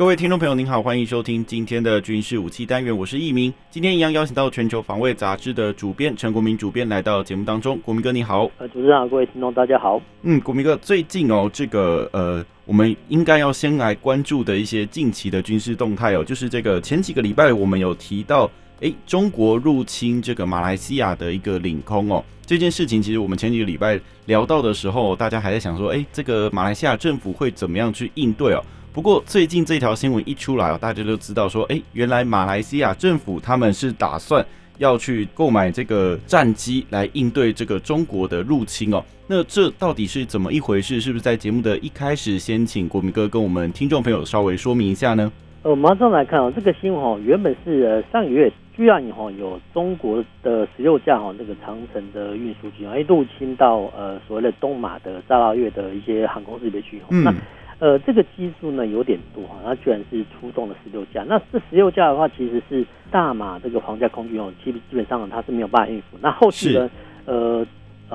各位听众朋友，您好，欢迎收听今天的军事武器单元，我是易明。今天一样邀请到全球防卫杂志的主编陈国民主编来到节目当中。国民哥，你好。呃，主持人好，各位听众大家好。嗯，国民哥，最近哦，这个呃，我们应该要先来关注的一些近期的军事动态哦，就是这个前几个礼拜我们有提到，诶，中国入侵这个马来西亚的一个领空哦，这件事情其实我们前几个礼拜聊到的时候，大家还在想说，诶，这个马来西亚政府会怎么样去应对哦？不过最近这条新闻一出来，大家都知道说，哎，原来马来西亚政府他们是打算要去购买这个战机来应对这个中国的入侵哦。那这到底是怎么一回事？是不是在节目的一开始先请国民哥跟我们听众朋友稍微说明一下呢？呃，马上来看哦，这个新闻哦，原本是呃上个月居然哈有中国的十六架哈那个长城的运输机啊，入侵到呃所谓的东马的沙拉越的一些航空识别区。嗯。那呃，这个基数呢有点多哈，它居然是出动了十六架。那这十六架的话，其实是大马这个皇家空军哦，基基本上它是没有办法应付。那后续呢，呃，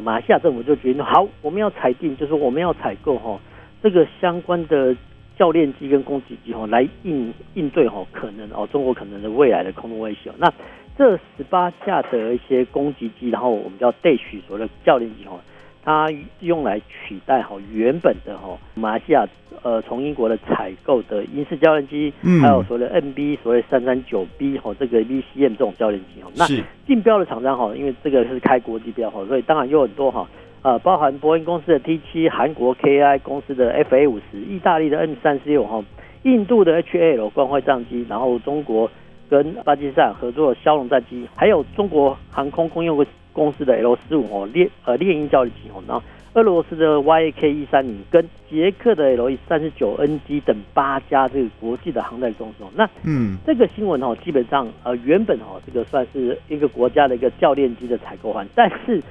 马来西亚政府就决定好，我们要裁定，就是我们要采购哈这个相关的教练机跟攻击机哈，来应应对哈可能哦中国可能的未来的空中威胁。那这十八架的一些攻击机，然后我们叫 Dash 所谓的教练机哈。它用来取代哈原本的哈马来西亚呃从英国的采购的英式教练机，嗯，还有所谓的 NB 所谓三三九 B 哈这个 VCM 这种教练机哈，那竞标的厂商哈，因为这个是开国际标哈，所以当然有很多哈呃包含波音公司的 T 七、韩国 KI 公司的 FA 五十、意大利的 M 三十六哈、印度的 HAL 光辉战机，然后中国跟巴基斯坦合作的枭龙战机，还有中国航空公用公司的 L 十五哦猎呃猎鹰教育机哦，然后俄罗斯的 YAK 一三零跟捷克的 L 三十九 NG 等八家这个国际的航太公司哦，那嗯这个新闻哦基本上呃原本哦这个算是一个国家的一个教练机的采购案，但是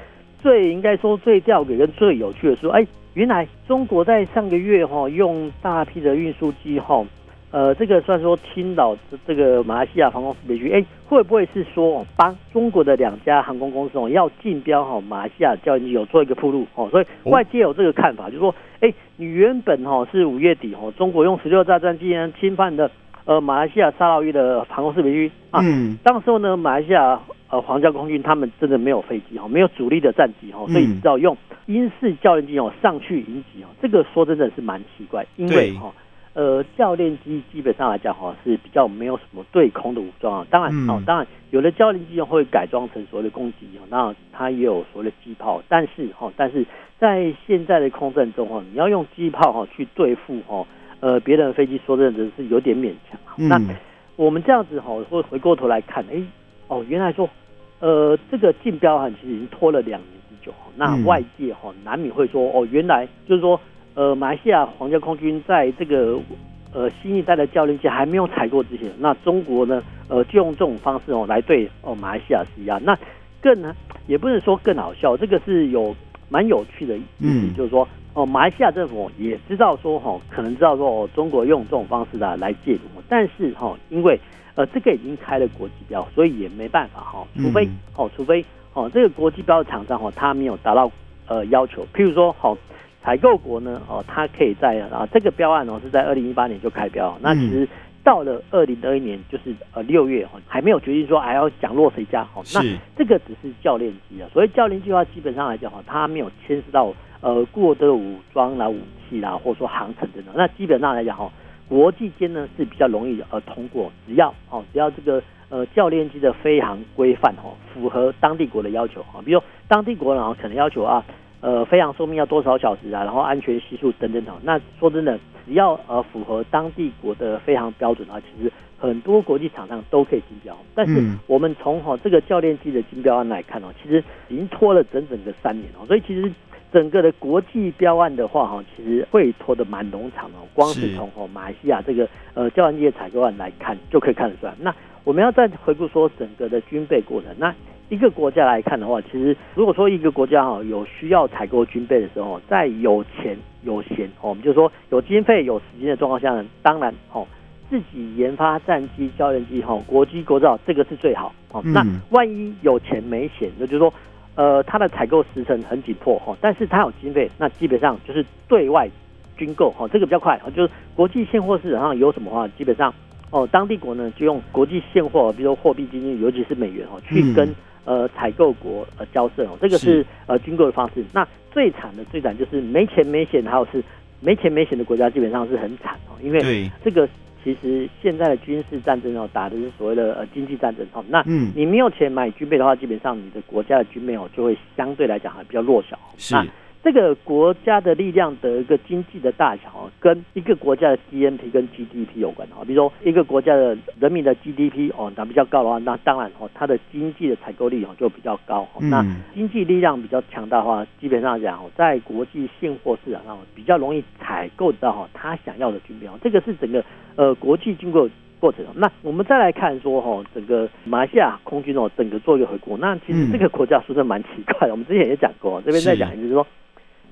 最应该说最吊诡跟最有趣的是，哎原来中国在上个月哈用大批的运输机哈。呃，这个算说青岛这个马来西亚航空识别区，哎，会不会是说帮中国的两家航空公司哦要竞标哈马来西亚教练机有做一个铺路哦？所以外界有这个看法，就是说，哎，你原本哈是五月底哦中国用十六架战机呢侵犯的呃马来西亚沙捞越的航空识别区啊，嗯，当时候呢马来西亚呃皇家空军他们真的没有飞机哈，没有主力的战机哈，所以只好用英式教练机哦上去迎击哦，这个说真的是蛮奇怪，因为哈。呃，教练机基本上来讲哈是比较没有什么对空的武装啊。当然哦，当然有的教练机会改装成所谓的攻击机，那它也有所谓的机炮。但是哈，但是在现在的空战中哈，你要用机炮哈去对付哈呃别人的飞机，说真的是有点勉强。那我们这样子哈会回过头来看，哎哦，原来说呃这个竞标哈其实已经拖了两年之久。那外界哈难免会说哦，原来就是说。呃，马来西亚皇家空军在这个呃新一代的教练机还没有采购之前，那中国呢，呃，就用这种方式哦来对哦马来西亚施压。那更呢，也不能说更好笑，这个是有蛮有趣的意思，嗯、就是说哦，马来西亚政府也知道说哈，可能知道说哦，中国用这种方式来来介入，但是哈，因为呃这个已经开了国际标，所以也没办法哈，除非哦，除非哦这个国际标的厂商哦，他没有达到呃要求，譬如说好。采购国呢，哦，它可以在啊这个标案哦是在二零一八年就开标，那其实到了二零二一年就是呃六月哦还没有决定说还要降落谁家哦，那这个只是教练机啊，所以教练机的话基本上来讲哈，它没有牵涉到呃过多的武装啦、武器啦，或者说航程等等，那基本上来讲哈，国际间呢是比较容易呃通过，只要哦只要这个呃教练机的飞航规范哦符合当地国的要求哈，比如说当地国呢可能要求啊。呃，飞行寿命要多少小时啊？然后安全系数等等等。那说真的，只要呃符合当地国的飞行标准的话，其实很多国际厂商都可以竞标。但是我们从哈这个教练机的竞标案来看哦，其实已经拖了整整的三年哦。所以其实整个的国际标案的话哈，其实会拖得蛮冗长哦。光是从哦马来西亚这个呃教练机的采购案来看，就可以看得出来。那我们要再回顾说整个的军备过程。那一个国家来看的话，其实如果说一个国家哈有需要采购军备的时候，在有钱有闲哦，我们就说有经费有时间的状况下呢，当然哦自己研发战机、教练机哈，国机国造这个是最好哦。那万一有钱没闲，那就是说。呃，它的采购时程很紧迫哈，但是它有经费，那基本上就是对外军购哈，这个比较快，就是国际现货市场上有什么话，基本上哦，当地国呢就用国际现货，比如说货币基金，尤其是美元哈，去跟呃采购国呃交涉哦，这个是呃军购的方式。那最惨的最惨就是没钱没险，还有是没钱没险的国家，基本上是很惨哦，因为这个。其实现在的军事战争哦，打的是所谓的呃经济战争哦。那你没有钱买军备的话，基本上你的国家的军备哦就会相对来讲还比较弱小。是。这个国家的力量的一个经济的大小，跟一个国家的 GNP 跟 GDP 有关啊。比如说一个国家的人民的 GDP 哦，那比较高的话，那当然哦，它的经济的采购力哦就比较高。那经济力量比较强大的话，基本上讲，在国际现货市场上比较容易采购到哈他想要的军备哦。这个是整个呃国际军购过程。那我们再来看说哈，整个马来西亚空军哦，整个做一个回顾。那其实这个国家说的蛮奇怪的，我们之前也讲过，这边再讲一次，就是说。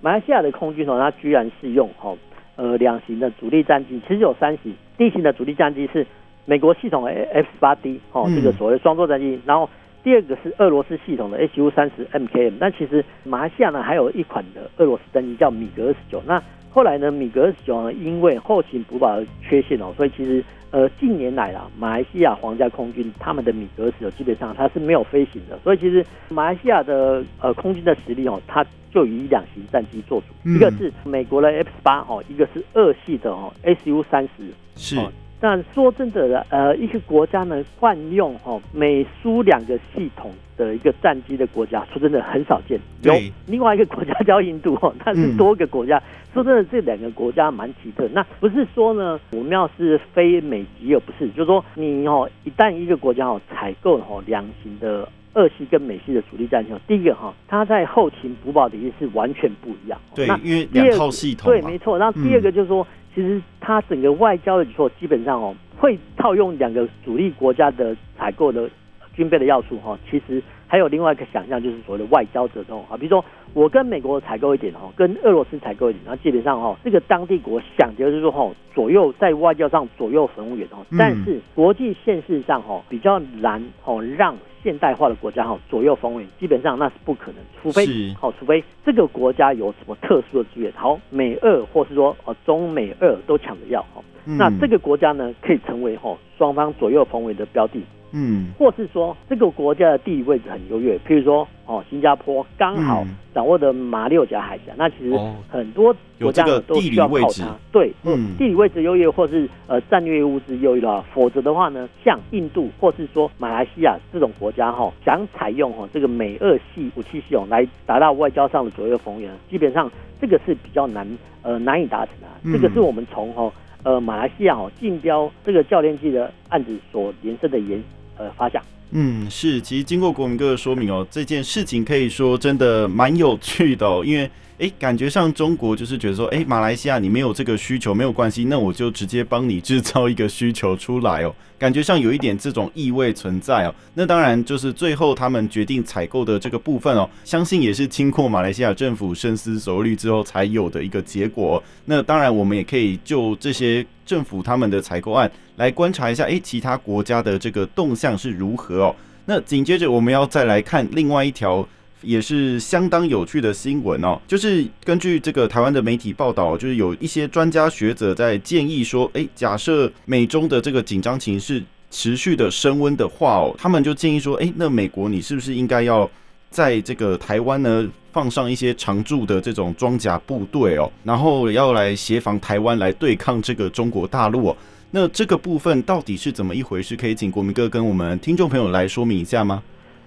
马来西亚的空军哦，它居然是用哈呃两型的主力战机，其实有三型。第一型的主力战机是美国系统的 F 十八 D 哦，这个所谓双座战机。然后第二个是俄罗斯系统的 HU 三十 MKM。那其实马来西亚呢还有一款的俄罗斯战机叫米格二十九。那后来呢，米格二十九呢因为后勤补保的缺陷哦，所以其实。呃，近年来啦，马来西亚皇家空军他们的米格十九基本上它是没有飞行的，所以其实马来西亚的呃空军的实力哦，它就以两型战机做主，嗯、一个是美国的 F 十八哦，一个是二系的哦 SU 三十是。但说真的，呃，一个国家呢惯用哦美苏两个系统的一个战机的国家，说真的很少见。有另外一个国家叫印度哦，它是多个国家。嗯、说真的，这两个国家蛮奇特。那不是说呢，我们要是非美籍，而不是，就是说你哦，一旦一个国家哦采购哦两型的俄系跟美系的主力战线，第一个哈，它在后勤补保的意思是完全不一样。对，因为两套系统。对，没错。然后第二个就是说。嗯其实它整个外交的举措基本上哦，会套用两个主力国家的采购的军备的要素哈。其实还有另外一个想象，就是所谓的外交折中啊。比如说我跟美国采购一点哈，跟俄罗斯采购一点，然后基本上哈，这个当地国想的就是说哈，左右在外交上左右逢源哦。但是国际现实上哈，比较难哦让。现代化的国家哈，左右逢源，基本上那是不可能，除非好，除非这个国家有什么特殊的资源，好，美俄或是说哦中美俄都抢着要哈，那这个国家呢可以成为哈双方左右逢源的标的。嗯，或是说这个国家的地理位置很优越，譬如说哦，新加坡刚好掌握的马六甲海峡，嗯、那其实很多国家都需要靠它。对，嗯，地理位置优越，或是呃战略物资优越的话，否则的话呢，像印度或是说马来西亚这种国家哈，想采用哈这个美俄系武器系统来达到外交上的左右逢源，基本上这个是比较难呃难以达成的。嗯、这个是我们从哈呃马来西亚哈竞标这个教练机的案子所延伸的延。呃，发奖。嗯，是，其实经过国民哥的说明哦，这件事情可以说真的蛮有趣的，因为。哎，感觉上中国就是觉得说，哎，马来西亚你没有这个需求没有关系，那我就直接帮你制造一个需求出来哦。感觉上有一点这种意味存在哦。那当然就是最后他们决定采购的这个部分哦，相信也是经过马来西亚政府深思熟虑之后才有的一个结果。那当然我们也可以就这些政府他们的采购案来观察一下，哎，其他国家的这个动向是如何哦。那紧接着我们要再来看另外一条。也是相当有趣的新闻哦，就是根据这个台湾的媒体报道，就是有一些专家学者在建议说，诶，假设美中的这个紧张情势持续的升温的话哦，他们就建议说，诶，那美国你是不是应该要在这个台湾呢放上一些常驻的这种装甲部队哦，然后要来协防台湾来对抗这个中国大陆哦？那这个部分到底是怎么一回事？可以请国民哥跟我们听众朋友来说明一下吗？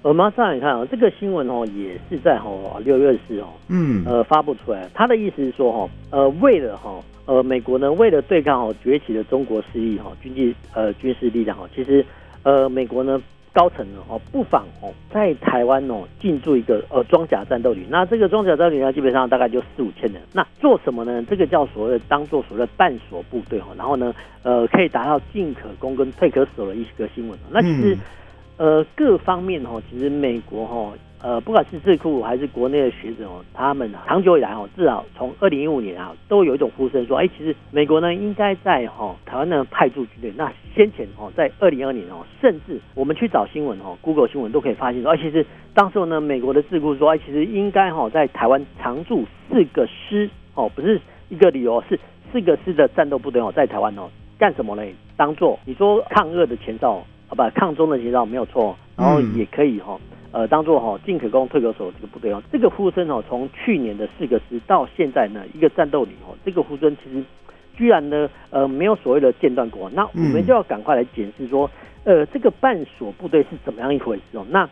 我们马上来看啊，这个新闻哦，也是在哦六月四号，嗯，呃发布出来。他的意思是说哈，呃，为了哈，呃，美国呢，为了对抗哦崛起的中国势力哈，军机呃军事力量哈，其实呃美国呢高层呢哦，不妨哦在台湾哦进驻一个呃装甲战斗旅。那这个装甲战斗旅呢，基本上大概就四五千人。那做什么呢？这个叫所谓的当做所谓的半所部队哦，然后呢，呃，可以达到进可攻跟退可守的一个新闻。那其实。嗯呃，各方面哈，其实美国哈，呃，不管是智库还是国内的学者哦，他们长久以来哦，至少从二零一五年啊，都有一种呼声说，哎，其实美国呢应该在哈台湾呢派驻军队。那先前哦，在二零二年哦，甚至我们去找新闻哦，Google 新闻都可以发现说，哎，其实当时候呢，美国的智库说，哎，其实应该哈在台湾常驻四个师哦，不是一个理由，是四个师的战斗部队哦，在台湾哦干什么呢？当做你说抗俄的前哨。好吧，抗中的节奏没有错，然后也可以哈，呃，当做哈进可攻退可守这个部队哦。这个呼声哦，从去年的四个师到现在呢，一个战斗里哦，这个呼声其实居然呢，呃，没有所谓的间断过。那我们就要赶快来检视说，呃，这个半所部队是怎么样一回事哦？那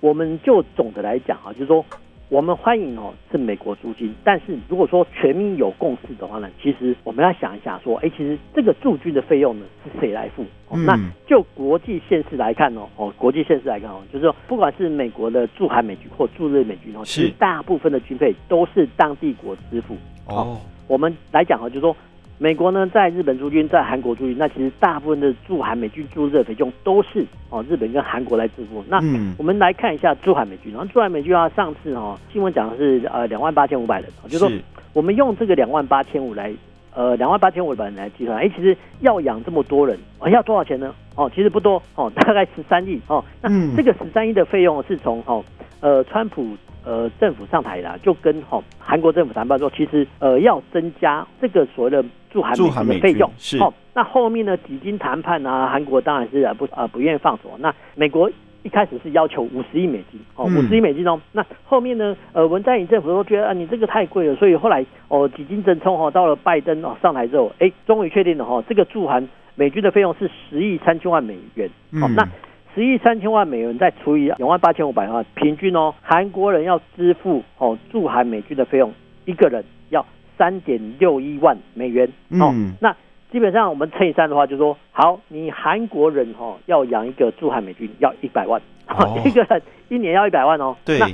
我们就总的来讲啊，就是说。我们欢迎哦，是美国租金，但是如果说全民有共识的话呢，其实我们要想一下，说，哎，其实这个驻军的费用呢是谁来付？哦，那就国际现实来看哦，哦，国际现实来看哦，就是说，不管是美国的驻韩美军或驻日美军哦，其实大部分的军费都是当地国支付。哦，我们来讲哦，就是说。美国呢，在日本驻军，在韩国驻军，那其实大部分的驻韩美军驻日费用都是哦日本跟韩国来支付。那我们来看一下驻韩美军，然后驻韩美军啊，上次哦新闻讲的是呃两万八千五百人，就是说我们用这个两万八千五来呃两万八千五百人来计算，哎，其实要养这么多人，哦，要多少钱呢？哦，其实不多哦，大概十三亿哦。那这个十三亿的费用是从哦呃川普。呃，政府上台了，就跟哈韩国政府谈判说，其实呃要增加这个所谓的驻韩美军的费用，是。哦，那后面呢几经谈判啊，韩国当然是不呃不愿意放手。那美国一开始是要求五十亿美金，哦，五十亿美金哦。那后面呢，呃文在寅政府都觉得啊你这个太贵了，所以后来哦几经争冲哦，到了拜登哦上台之后，哎，终于确定了哈，这个驻韩美军的费用是十亿三千万美元。哦，那。十亿三千万美元再除以两万八千五百万，平均哦，韩国人要支付哦驻韩美军的费用，一个人要三点六一万美元哦。嗯、那基本上我们乘以三的话，就说好，你韩国人哈、哦、要养一个驻韩美军要一百万，哦、一个人一年要一百万哦。对。那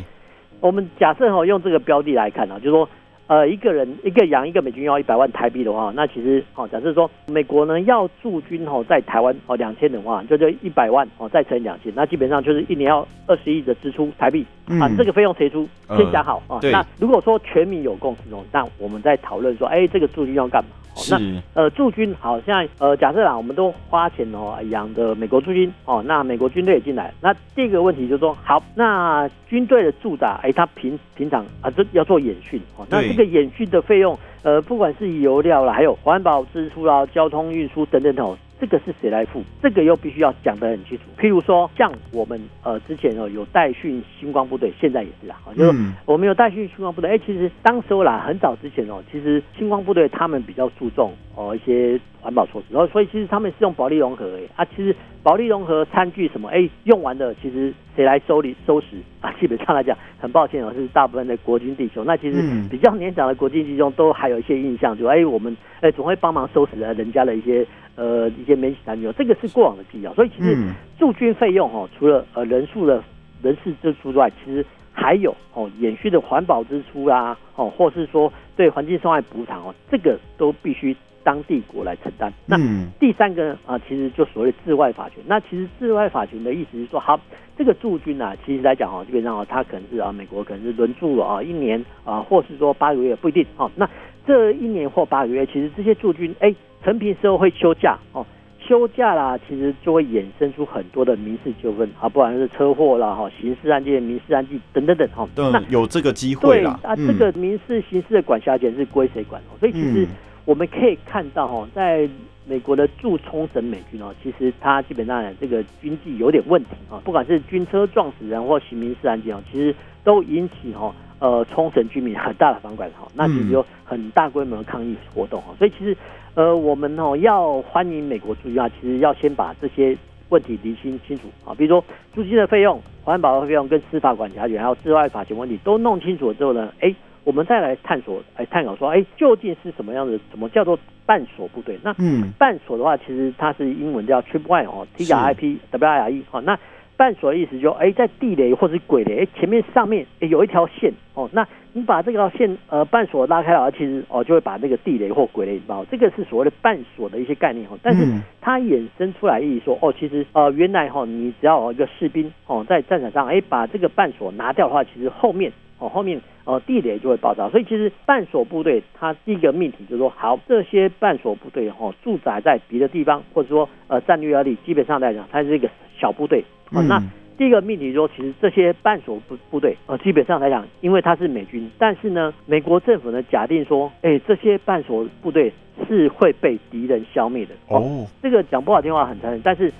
我们假设哈、哦、用这个标的来看啊，就说。呃，一个人一个养一个美军要一百万台币的话，那其实哦，假设说美国呢要驻军哦在台湾哦两千的话，就就一百万哦再乘以两千，那基本上就是一年要二十亿的支出台币、嗯、啊，这个费用谁出？先讲好啊。那如果说全民有共识哦，那我们在讨论说，哎，这个驻军要干嘛？是那呃驻军好像呃假设啦，我们都花钱哦养的美国驻军哦，那美国军队也进来，那第一个问题就是说，好，那军队的驻扎，哎，他平平常啊这要做演训哦，那这个演训的费用，呃，不管是油料啦，还有环保支出啦、交通运输等等等。这个是谁来付？这个又必须要讲得很清楚。譬如说，像我们呃之前哦有代训星光部队，现在也是啊，就是我们有代训星光部队。哎，其实当时候啦，很早之前哦，其实星光部队他们比较注重哦一些环保措施，然后所以其实他们是用保丽龙盒哎啊，其实保利融合餐具什么哎用完的，其实谁来收理收拾啊？基本上来讲，很抱歉哦，是大部分的国军弟兄。那其实比较年长的国军弟兄都还有一些印象，就哎我们哎总会帮忙收拾了人家的一些。呃，一些免洗餐具，这个是过往的记忆，所以其实驻军费用哦，除了呃人数的人事支出之外，其实还有哦延续的环保支出啦、啊，哦，或是说对环境伤害补偿哦，这个都必须当地国来承担。那第三个啊、呃，其实就所谓治外法权。那其实治外法权的意思是说，好，这个驻军啊，其实来讲哦，基本上哦，他可能是啊，美国可能是轮驻了啊一年啊，或是说八个月不一定哦。那这一年或八个月，其实这些驻军哎。成平时候会休假哦，休假啦，其实就会衍生出很多的民事纠纷啊，不管是车祸啦、哈刑事案件、民事案件等等等哈。那有这个机会啦。对啊，这个民事、刑事的管辖权是归谁管哦？所以其实我们可以看到哈，在美国的驻冲绳美军哦，其实它基本上这个军纪有点问题啊，不管是军车撞死人或刑民事案件哦，其实都引起哈呃冲绳居民很大的反感哈，那其实有很大规模的抗议活动哈，所以其实。呃，我们哦要欢迎美国驻军啊，其实要先把这些问题厘清清楚啊，比如说租金的费用、环保的费用跟司法管辖权，还有治外法权问题都弄清楚了之后呢，哎，我们再来探索，来探讨说，哎，究竟是什么样的？什么叫做半锁部队？那嗯，半锁的话，其实它是英文叫 Trip Wire 哦，T R I P W I R E 哦，那半锁的意思就哎、是，在地雷或者鬼雷哎前面上面哎有一条线哦，那你把这条线呃半锁拉开了，其实哦就会把那个地雷或鬼雷引爆，这个是所谓的半锁的一些概念哦。但是它衍生出来意义说哦，其实呃原来哈、哦、你只要有一个士兵哦在战场上哎把这个半锁拿掉的话，其实后面哦后面呃地雷就会爆炸。所以其实半锁部队它第一个命题就是说，好这些半锁部队哦驻扎在别的地方，或者说呃战略压力基本上来讲，它是一个小部队。好、哦，那第一个命题说，其实这些半锁部部队，呃，基本上来讲，因为它是美军，但是呢，美国政府呢假定说，哎，这些半锁部队是会被敌人消灭的。哦，哦这个讲不好听话很残忍，但是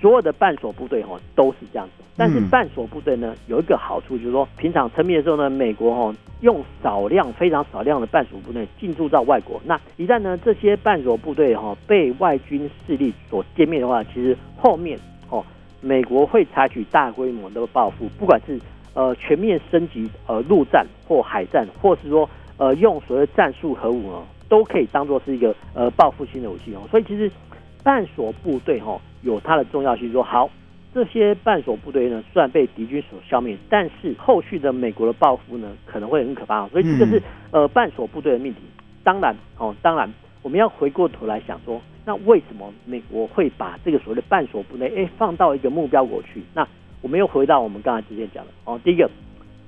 所有的半锁部队哈、哦、都是这样子。但是半锁部队呢有一个好处，就是说平常沉迷的时候呢，美国哈、哦、用少量非常少量的半锁部队进驻到外国，那一旦呢这些半锁部队哈、哦、被外军势力所歼灭的话，其实后面哦。美国会采取大规模的报复，不管是呃全面升级呃陆战或海战，或是说呃用所谓战术核武哦，都可以当做是一个呃报复性的武器哦。所以其实半锁部队哈、哦、有它的重要性说。说好，这些半锁部队呢虽然被敌军所消灭，但是后续的美国的报复呢可能会很可怕哦。所以这个是呃半锁部队的命题。当然哦，当然我们要回过头来想说。那为什么美国会把这个所谓的半锁部队哎放到一个目标国去？那我们又回到我们刚才之前讲的哦，第一个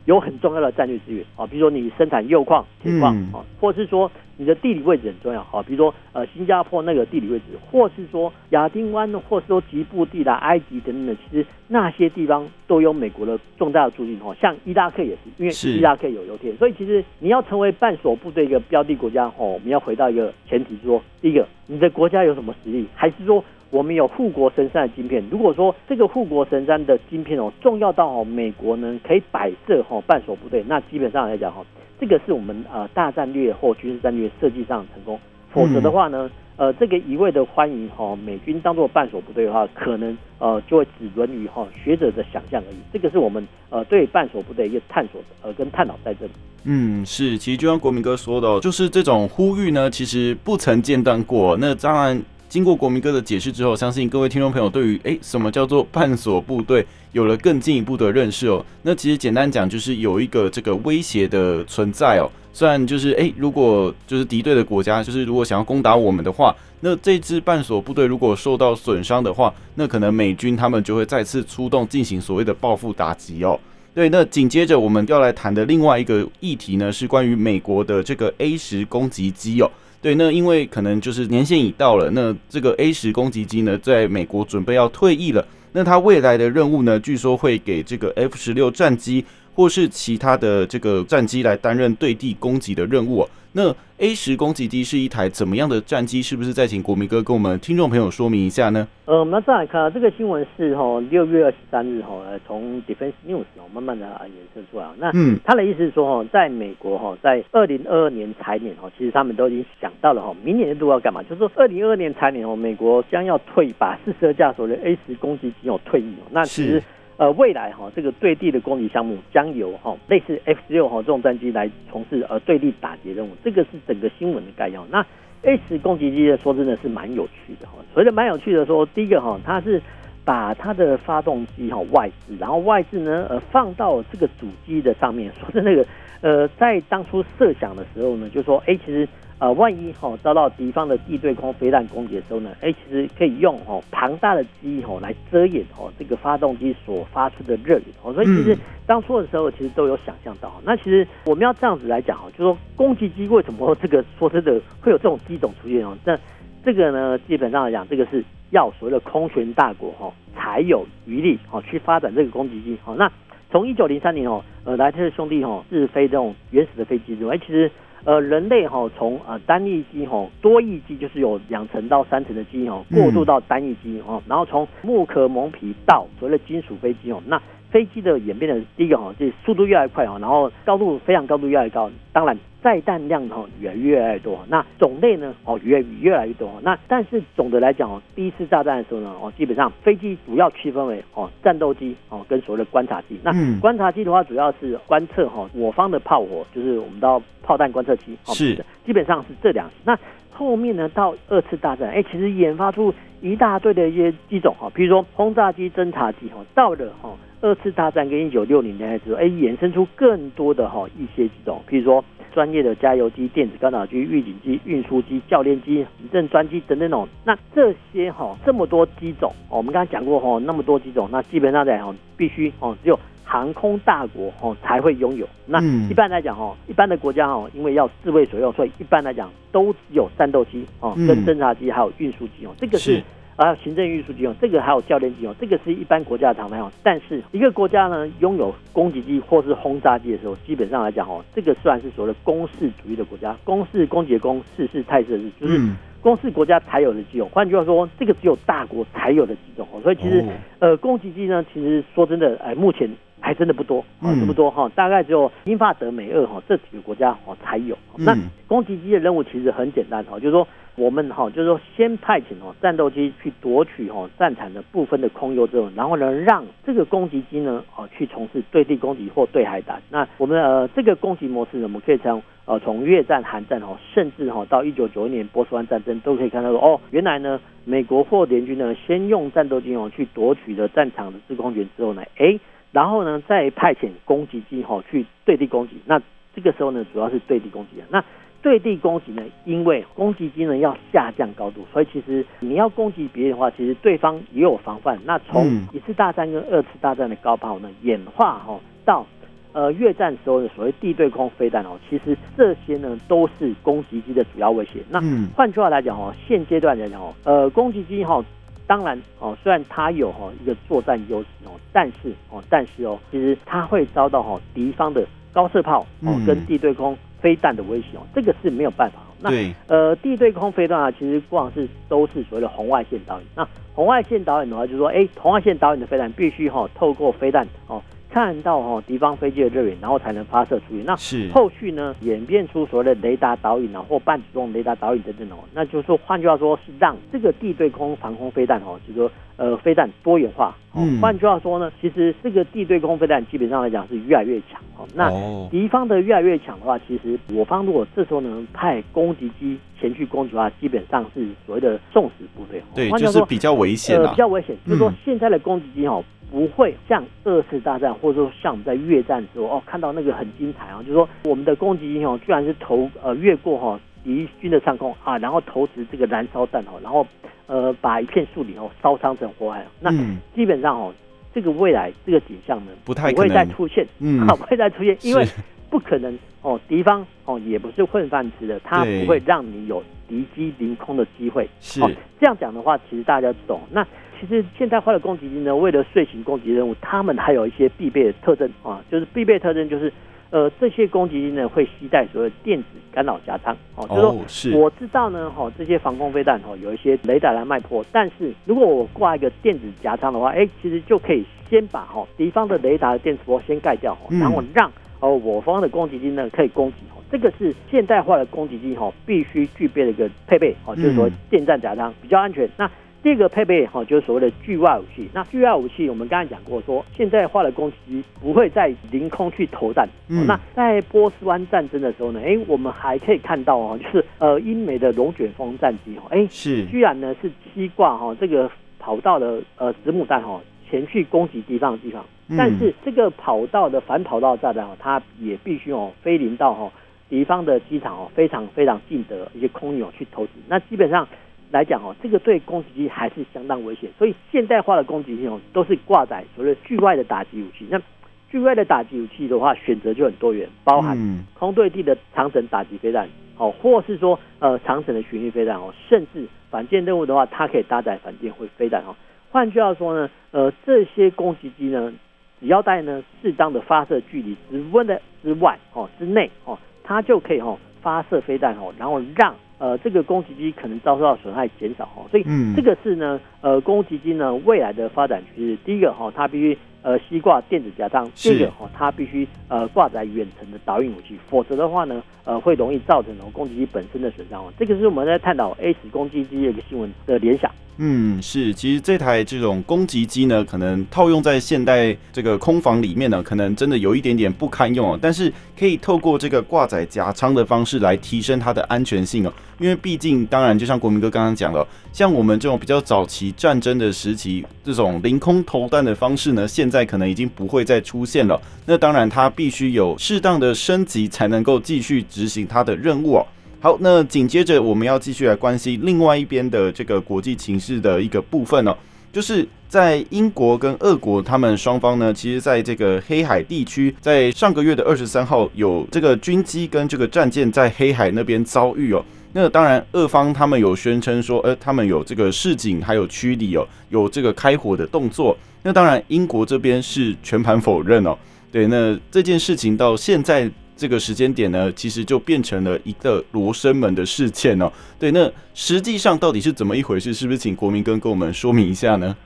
有很重要的战略资源啊，比如说你生产铀矿、铁矿啊，或是说你的地理位置很重要啊，比如说呃新加坡那个地理位置，或是说亚丁湾呢，或是说吉布地啦、埃及等等的，其实那些地方都有美国的重大的驻军哦，像伊拉克也是，因为伊拉克有油田，所以其实你要成为半锁部队一个标的国家哦，我们要回到一个前提，说第一个。你的国家有什么实力？还是说我们有护国神山的晶片？如果说这个护国神山的晶片哦重要到哦美国呢可以摆设哦半所部队，那基本上来讲哈，这个是我们呃大战略或军事战略设计上的成功。否则的话呢，呃这个一味的欢迎哈美军当做半所部队的话，可能呃就会只沦于哈学者的想象而已。这个是我们呃对半所部队一个探索呃跟探讨在这里。嗯，是，其实就像国民哥说的，哦就是这种呼吁呢，其实不曾间断过。那当然，经过国民哥的解释之后，相信各位听众朋友对于诶什么叫做半锁部队有了更进一步的认识哦。那其实简单讲，就是有一个这个威胁的存在哦。虽然就是诶，如果就是敌对的国家，就是如果想要攻打我们的话，那这支半锁部队如果受到损伤的话，那可能美军他们就会再次出动进行所谓的报复打击哦。对，那紧接着我们要来谈的另外一个议题呢，是关于美国的这个 A 十攻击机哦。对，那因为可能就是年限已到了，那这个 A 十攻击机呢，在美国准备要退役了。那它未来的任务呢，据说会给这个 F 十六战机或是其他的这个战机来担任对地攻击的任务。那 A 十攻击机是一台怎么样的战机？是不是再请国民哥跟我们听众朋友说明一下呢？呃，我们再来看啊，这个新闻是哈六月二十三日哈，从 Defense News 哦慢慢的延伸出来。那嗯，他的意思是说哈，在美国哈，在二零二二年财年哈，其实他们都已经想到了哈，明年度要干嘛？就是说二零二二年财年哦，美国将要退把四十二架所谓的 A 十攻击机哦退役。那其实。呃，未来哈，这个对地的攻击项目将由哈类似 F 十六哈这种战机来从事呃对地打击任务，这个是整个新闻的概要。那 A 十攻击机的说真的是蛮有趣的哈，所以蛮有趣的说，第一个哈，它是把它的发动机哈外置，然后外置呢呃放到这个主机的上面，说是那个呃在当初设想的时候呢，就说哎其实。呃，万一哈、哦、遭到敌方的地对空飞弹攻击的时候呢，哎，其实可以用哈庞大的机吼来遮掩哦这个发动机所发出的热源哦，所以其实当初的时候其实都有想象到。那其实我们要这样子来讲哈，就说攻击机为什么这个说真的会有这种机种出现哦？那这个呢，基本上来讲，这个是要所谓的空权大国哈才有余力哦去发展这个攻击机。好，那从一九零三年哦，呃，莱特兄弟哦试飞这种原始的飞机之后，哎，其实。呃，人类哈从呃单翼机哈多翼机就是有两层到三层的机哦过渡到单翼机哦，然后从木壳蒙皮到所谓的金属飞机哦，那飞机的演变的第一个哈就是速度越来越快哈，然后高度非常高度越来越高，当然。载弹量哈也越来越多，那种类呢哦越越来越多，那但是总的来讲哦，第一次炸弹的时候呢哦，基本上飞机主要区分为哦战斗机哦跟所谓的观察机。那观察机的话，主要是观测哈我方的炮火，就是我们到炮弹观测机。是，基本上是这两。那后面呢到二次大战，哎，其实研发出一大堆的一些机种哈，比如说轰炸机、侦察机哈，到了哈二次大战跟一九六零年代之后，哎，衍生出更多的哈一些机种，比如说专业的加油机、电子干扰机、预警机、运输机、教练机、行政专机等等等。那这些哈这么多机种，我们刚才讲过哈那么多机种，那基本上在哈必须哦只有。航空大国哦才会拥有。那一般来讲哦，一般的国家哦，因为要自卫所用，所以一般来讲都只有战斗机哦，跟侦察机还有运输机哦，这个是啊行政运输机哦，这个还有教练机哦，这个是一般国家的常态哦。但是一个国家呢拥有攻击机或是轰炸机的时候，基本上来讲哦，这个算是所谓的攻势主义的国家，攻势攻击的攻，势是态势的势，就是。攻势国家才有的机种，换句话说，这个只有大国才有的机种哦。所以其实，呃，攻击机呢，其实说真的，哎，目前还真的不多啊，这么多哈，大概只有英法德美俄哈这几个国家哦才有。那攻击机的任务其实很简单哈，就是说我们哈，就是说先派遣哦战斗机去夺取哦战场的部分的空优之后，然后呢让这个攻击机呢哦去从事对地攻击或对海打。那我们呃这个攻击模式呢，我们可以从。呃，从越战、韩战哦，甚至哈到一九九一年波斯湾战争，都可以看到说，哦，原来呢，美国或联军呢，先用战斗机哦去夺取了战场的制空权之后呢，哎，然后呢再派遣攻击机哈去对地攻击。那这个时候呢，主要是对地攻击啊。那对地攻击呢，因为攻击机呢要下降高度，所以其实你要攻击别人的话，其实对方也有防范。那从一次大战跟二次大战的高炮呢，演化哈到。呃，越战时候的所谓地对空飞弹哦，其实这些呢都是攻击机的主要威胁。那换句话来讲哦，现阶段来讲哦，呃，攻击机哈，当然哦，虽然它有哈一个作战优势哦，但是哦，但是哦，其实它会遭到哈敌方的高射炮哦跟地对空飞弹的威胁哦，这个是没有办法。那呃，地对空飞弹啊，其实过往是都是所谓的红外线导引。那红外线导引的话，就是说，哎，红外线导引的飞弹必须哈透过飞弹哦。看到哦敌方飞机的热源，然后才能发射出去。那是后续呢演变出所谓的雷达导引啊，或半自动雷达导引等等哦。那就是说，换句话说，是让这个地对空防空飞弹哦，就是说呃飞弹多元化。嗯。换句话说呢，其实这个地对空飞弹基本上来讲是越来越强哦。那敌方的越来越强的话，其实我方如果这时候能派攻击机前去攻击的话，基本上是所谓的送死部队。对，就是比较危险呃，比较危险。就是说现在的攻击机哦。不会像二次大战，或者说像我们在越战的时候哦，看到那个很精彩啊，就是说我们的攻击英雄，居然是投呃越过哈敌军的上空啊，然后投掷这个燃烧弹哦，然后呃把一片树林哦烧伤成火海。那基本上哦，这个未来这个景象呢，不太会再出现，嗯，不会再出现，因为不可能哦，敌方哦也不是混饭吃的，他不会让你有敌机凌空的机会。是这样讲的话，其实大家懂那。其实现代化的攻击机呢，为了遂行攻击任务，他们还有一些必备的特征啊，就是必备特征就是，呃，这些攻击机呢会携带所谓电子干扰夹舱哦，就是说我知道呢，哈，这些防空飞弹哈有一些雷达来脉波，但是如果我挂一个电子夹舱的话，哎，其实就可以先把哈敌方的雷达的电磁波先盖掉，然后让哦我方的攻击机呢可以攻击哦，这个是现代化的攻击机哈必须具备的一个配备哦，就是说电战夹枪比较安全。那第二个配备哈，就是所谓的巨外武器。那巨外武器，我们刚才讲过说，说现代化的攻击机不会在凌空去投弹。嗯。那在波斯湾战争的时候呢，哎，我们还可以看到哦，就是呃英美的龙卷风战机哦，哎，是居然呢是七挂哈这个跑道的呃子母弹哈前去攻击敌方的地方。但是这个跑道的反跑道炸弹哦，它也必须哦飞临到哦敌方的机场哦非常非常近的一些空域哦去投掷。那基本上。来讲哦，这个对攻击机还是相当危险，所以现代化的攻击机哦都是挂载所谓距外的打击武器。那距外的打击武器的话，选择就很多元，包含空对地的长程打击飞弹哦，或是说呃长程的巡弋飞弹哦，甚至反舰任务的话，它可以搭载反舰会飞弹哦。换句话说呢，呃这些攻击机呢，只要在呢适当的发射距离之温的之外哦之内哦，它就可以哦发射飞弹哦，然后让。呃，这个攻击机可能遭受到损害减少哦，所以这个是呢，呃，攻击机呢未来的发展趋势。第一个哈，它必须呃西挂电子夹舱；第二个哈，它必须呃挂载远程的导引武器，否则的话呢，呃，会容易造成攻击机本身的损伤哦。这个是我们在探讨 A 十攻击机的一个新闻的联想。嗯，是，其实这台这种攻击机呢，可能套用在现代这个空防里面呢，可能真的有一点点不堪用哦。但是可以透过这个挂载夹舱的方式来提升它的安全性哦。因为毕竟，当然就像国民哥刚刚讲的，像我们这种比较早期战争的时期，这种凌空投弹的方式呢，现在可能已经不会再出现了。那当然，它必须有适当的升级，才能够继续执行它的任务哦。好，那紧接着我们要继续来关心另外一边的这个国际情势的一个部分哦，就是在英国跟俄国他们双方呢，其实在这个黑海地区，在上个月的二十三号有这个军机跟这个战舰在黑海那边遭遇哦。那当然，俄方他们有宣称说，呃，他们有这个示警还有驱离哦，有这个开火的动作。那当然，英国这边是全盘否认哦。对，那这件事情到现在。这个时间点呢，其实就变成了一个罗生门的事件哦。对，那实际上到底是怎么一回事？是不是请国民跟跟我们说明一下呢？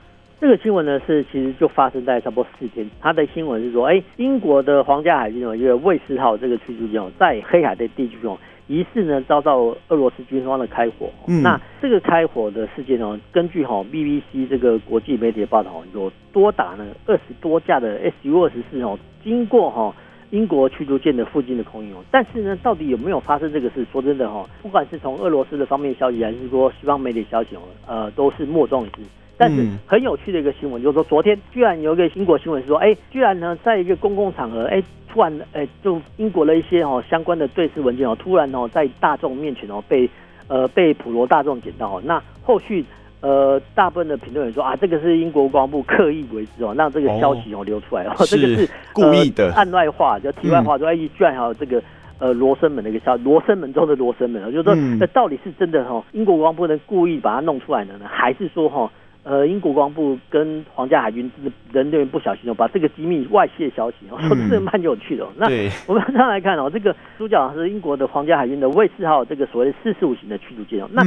这个新闻呢，是其实就发生在差不多四天。他的新闻是说，哎，英国的皇家海军哦，因为卫士号这个驱逐舰哦，在黑海的地区哦，疑似呢遭到俄罗斯军方的开火。嗯，那这个开火的事件哦，根据哈 BBC 这个国际媒体的报道哦，有多达呢二十多架的 SU 二十四哦，经过哈。英国驱逐舰的附近的空域哦，但是呢，到底有没有发生这个事？说真的哈，不管是从俄罗斯的方面消息，还是说西方媒体消息哦，呃，都是莫衷一是。但是很有趣的一个新闻，就是说昨天居然有一个英国新闻是说，哎，居然呢，在一个公共场合，哎，突然，哎，就英国的一些哦相关的对峙文件哦，突然哦在大众面前哦被呃被普罗大众捡到，那后续。呃，大部分的评论员说啊，这个是英国国防部刻意为之哦，让这个消息哦流出来哦，这个是故意的。案外话，就题外话说，哎，居然还有这个呃罗生门的一个消息，罗生门中的罗生门，就是说那到底是真的哈？英国国防部能故意把它弄出来的呢，还是说哈？呃，英国国防部跟皇家海军人员不小心哦，把这个机密外泄消息哦，说 这个蛮有趣的。那 我们这样来看哦，这个主角是英国的皇家海军的卫士号这个所谓的四四五型的驱逐舰哦，那。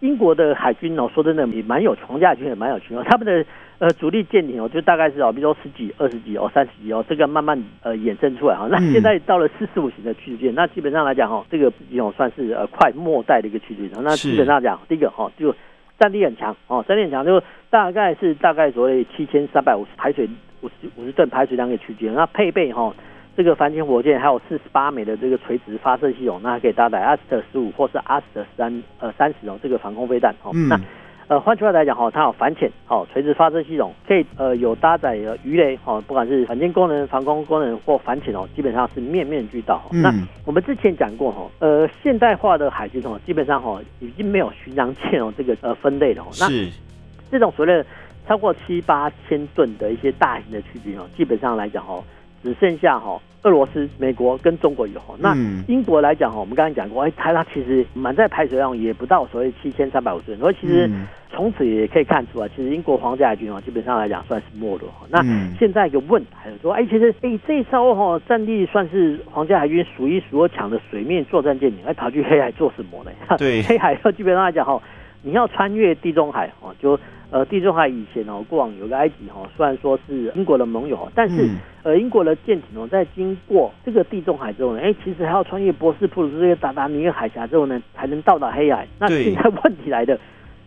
英国的海军哦，说真的也蛮有，皇家海军也蛮有趣哦。他们的呃主力舰艇哦，就大概是哦，比如说十几、二十几哦、三十几哦，这个慢慢呃衍生出来哈。那现在到了四十五型的驱逐舰，那基本上来讲哈，这个已经算是呃快末代的一个驱逐舰。那基本上讲，第一个哈，就战力很强哦，战力很强，就大概是大概所谓七千三百五十排水五十五十吨排水量的驱逐舰，那配备哈。这个反潜火箭还有四十八枚的这个垂直发射系统，那还可以搭载阿斯特十五或是阿斯特三呃三十哦，这个防空飞弹哦。嗯、那呃换句话来讲哈，它有反潜好垂直发射系统，可以呃有搭载鱼雷哦，不管是反舰功能、防空功能或反潜哦，基本上是面面俱到。嗯、那我们之前讲过哈，呃现代化的海军哦，基本上哈已经没有巡洋舰哦这个呃分类了。那这种所谓的超过七八千吨的一些大型的驱逐舰哦，基本上来讲哈。只剩下哈俄罗斯、美国跟中国有哈，那英国来讲哈，我们刚才讲过，哎，它它其实满载排水量也不到所谓七千三百五十吨，所以其实从此也可以看出来，其实英国皇家海军啊，基本上来讲算是没落哈。那现在一个问题说，哎，其实哎这一艘哈战力算是皇家海军数一数二强的水面作战舰艇，哎跑去黑海做什么呢？对，黑海基本上来讲哈，你要穿越地中海哦，就。呃，地中海以前哦，过往有个埃及哦，虽然说是英国的盟友，但是呃，英国的舰艇哦，在经过这个地中海之后呢，哎，其实还要穿越波斯普鲁斯这个达达尼克海峡之后呢，才能到达黑海。那现在问题来的，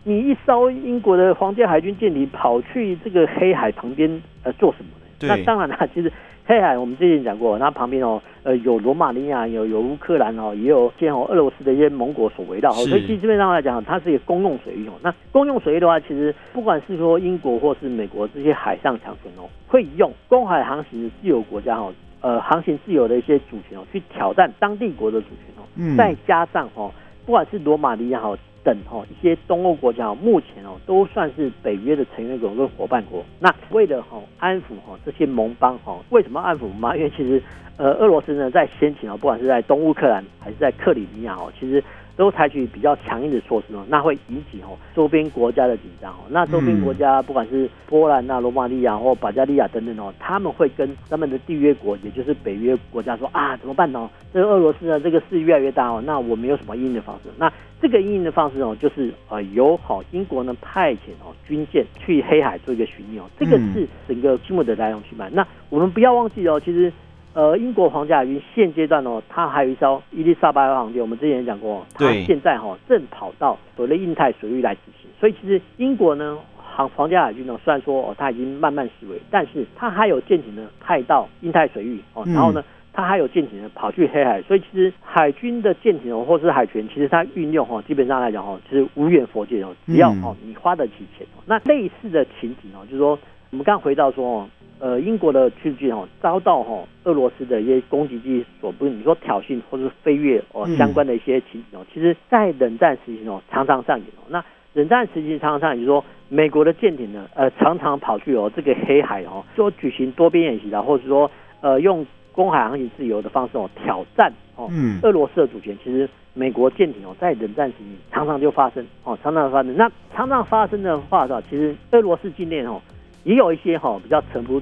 你一艘英国的皇家海军舰艇跑去这个黑海旁边呃做什么呢？那当然了，其实。黑海，我们之前讲过，那旁边哦，呃，有罗马尼亚，有有乌克兰哦，也有现哦俄罗斯的一些盟国所围绕，所以基本上来讲，它是一个公用水域哦。那公用水域的话，其实不管是说英国或是美国这些海上强权哦，会用公海航行的自由国家哦，呃，航行自由的一些主权哦，去挑战当地国的主权哦。嗯。再加上哦，不管是罗马尼亚哦。等哈一些东欧国家目前哦都算是北约的成员国跟伙伴国。那为了哈安抚哈这些盟邦哈，为什么安抚吗？因为其实呃俄罗斯呢在先前哦，不管是在东乌克兰还是在克里米亚哦，其实。都采取比较强硬的措施哦，那会引起哦周边国家的紧张哦。那周边国家不管是波兰啊、罗马尼亚或保加利亚等等哦，他们会跟他们的缔约国，也就是北约国家说啊，怎么办呢？这个俄罗斯呢，这个势力越来越大哦，那我们有什么因应的方式？那这个因应的方式哦，就是呃由好英国呢派遣哦军舰去黑海做一个巡弋哦，这个是整个新闻的来龙去脉。那我们不要忘记哦，其实。呃，英国皇家海军现阶段哦，它还有一艘伊丽莎白号航舰，我们之前也讲过，它现在哈、哦、正跑到所谓的印太水域来执行。所以其实英国呢，航皇家海军呢，虽然说哦，它已经慢慢式微，但是它还有舰艇呢派到印太水域哦，然后呢，它还有舰艇呢跑去黑海。所以其实海军的舰艇哦，或是海权，其实它运用哦，基本上来讲哦，其实无远弗届哦，只要哦你花得起钱哦。那类似的情景哦，就是说我们刚回到说哦。呃，英国的驱逐舰哦，遭到哈俄罗斯的一些攻击机所不，你说挑衅或者是飞跃哦相关的一些情景哦，其实，在冷战时期哦，常常上演哦。那冷战时期常常上演，就是说美国的舰艇呢，呃，常常跑去哦这个黑海哦，说举行多边演习的，或者说呃用公海航行自由的方式哦挑战哦俄罗斯的主权。其实美国舰艇哦在冷战时期常常就发生哦，常常发生。那常常发生的话的话，其实俄罗斯境内哦。也有一些哈比较沉不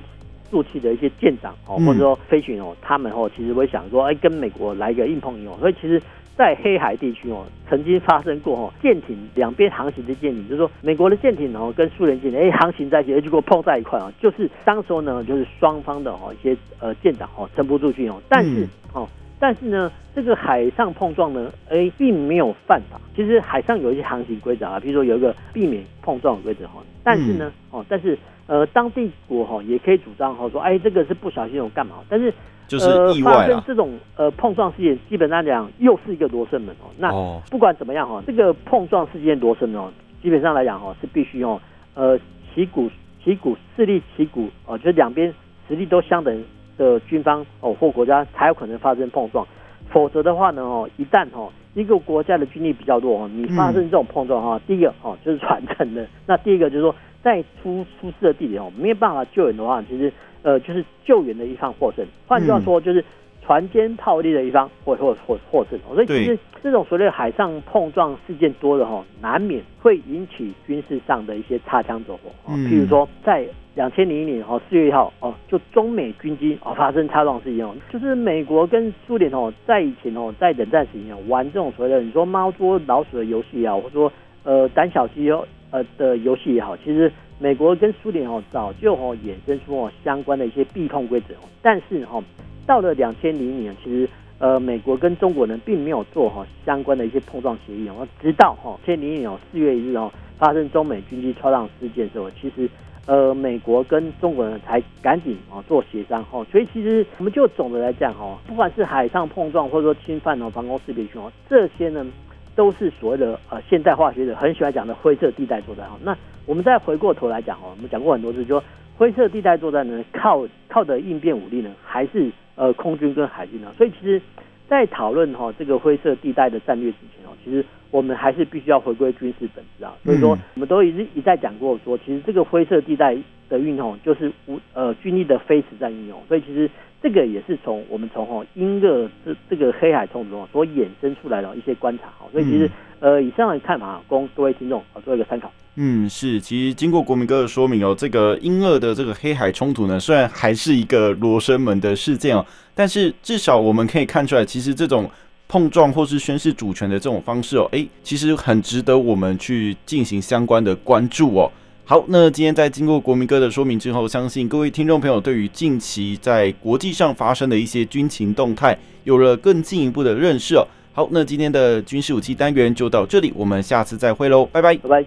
住气的一些舰长哦，或者说飞行哦，他们哦其实会想说，哎，跟美国来一个硬碰硬哦。所以其实，在黑海地区哦，曾经发生过哦，舰艇两边航行的舰艇，就是说美国的舰艇哦跟苏联舰艇哎航行在一起，哎结果碰在一块啊，就是当时候呢，就是双方的哦一些呃舰长哦沉不住气哦，但是哦。但是呢，这个海上碰撞呢，哎，并没有犯法。其实海上有一些航行规则啊，比如说有一个避免碰撞的规则哈。但是呢，哦，但是呃，当地国哈也可以主张哈说，哎，这个是不小心有干嘛？但是就是意外、呃、发生这种呃碰撞事件，基本上讲又是一个罗生门哦。那不管怎么样哈，这个碰撞事件罗生门哦，基本上来讲哈是必须哦，呃，旗鼓旗鼓势力旗鼓哦，就是两边实力都相等。的军方哦或国家才有可能发生碰撞，否则的话呢哦，一旦哦一个国家的军力比较弱哦，你发生这种碰撞哈，嗯、第一个哦就是传承的，那第一个就是说在出出事的地点哦没有办法救援的话，其实呃就是救援的一方获胜，换句话说就是船坚炮利的一方会获获获胜，所以其实这种所谓的海上碰撞事件多的哈，难免会引起军事上的一些擦枪走火啊，譬如说在。两千零一年哦，四月一号哦，就中美军机哦发生擦撞事件哦，就是美国跟苏联哦，在以前哦，在冷战时期玩这种所谓的你说猫捉老鼠的游戏啊，或者说呃胆小鸡哦呃的游戏也好，其实美国跟苏联哦早就哦衍生出哦相关的一些避碰规则，但是哈到了两千零年，其实呃美国跟中国人并没有做哈相关的一些碰撞协议哦，直到哈两千零一年哦四月一日哦发生中美军机擦撞事件的时候，其实。呃，美国跟中国人才赶紧啊做协商哈，所以其实我们就总的来讲哈，不管是海上碰撞或者说侵犯哦防空识别区哦，这些呢都是所谓的呃现代化学者很喜欢讲的灰色地带作战哈。那我们再回过头来讲哦，我们讲过很多次，就说灰色地带作战呢，靠靠的应变武力呢，还是呃空军跟海军呢。所以其实，在讨论哈这个灰色地带的战略之前哦，其实。我们还是必须要回归军事本质啊，所以说我们都一直一再讲过说，其实这个灰色地带的运用就是无呃军力的非实战运用，所以其实这个也是从我们从哈英俄这这个黑海冲突中所衍生出来的一些观察哈，所以其实呃以上的看法供各位听众啊做一个参考。嗯，是，其实经过国民哥的说明哦，这个英俄的这个黑海冲突呢，虽然还是一个罗生门的事件哦，但是至少我们可以看出来，其实这种。碰撞或是宣示主权的这种方式哦，诶，其实很值得我们去进行相关的关注哦。好，那今天在经过国民哥的说明之后，相信各位听众朋友对于近期在国际上发生的一些军情动态有了更进一步的认识哦。好，那今天的军事武器单元就到这里，我们下次再会喽，拜拜，拜拜。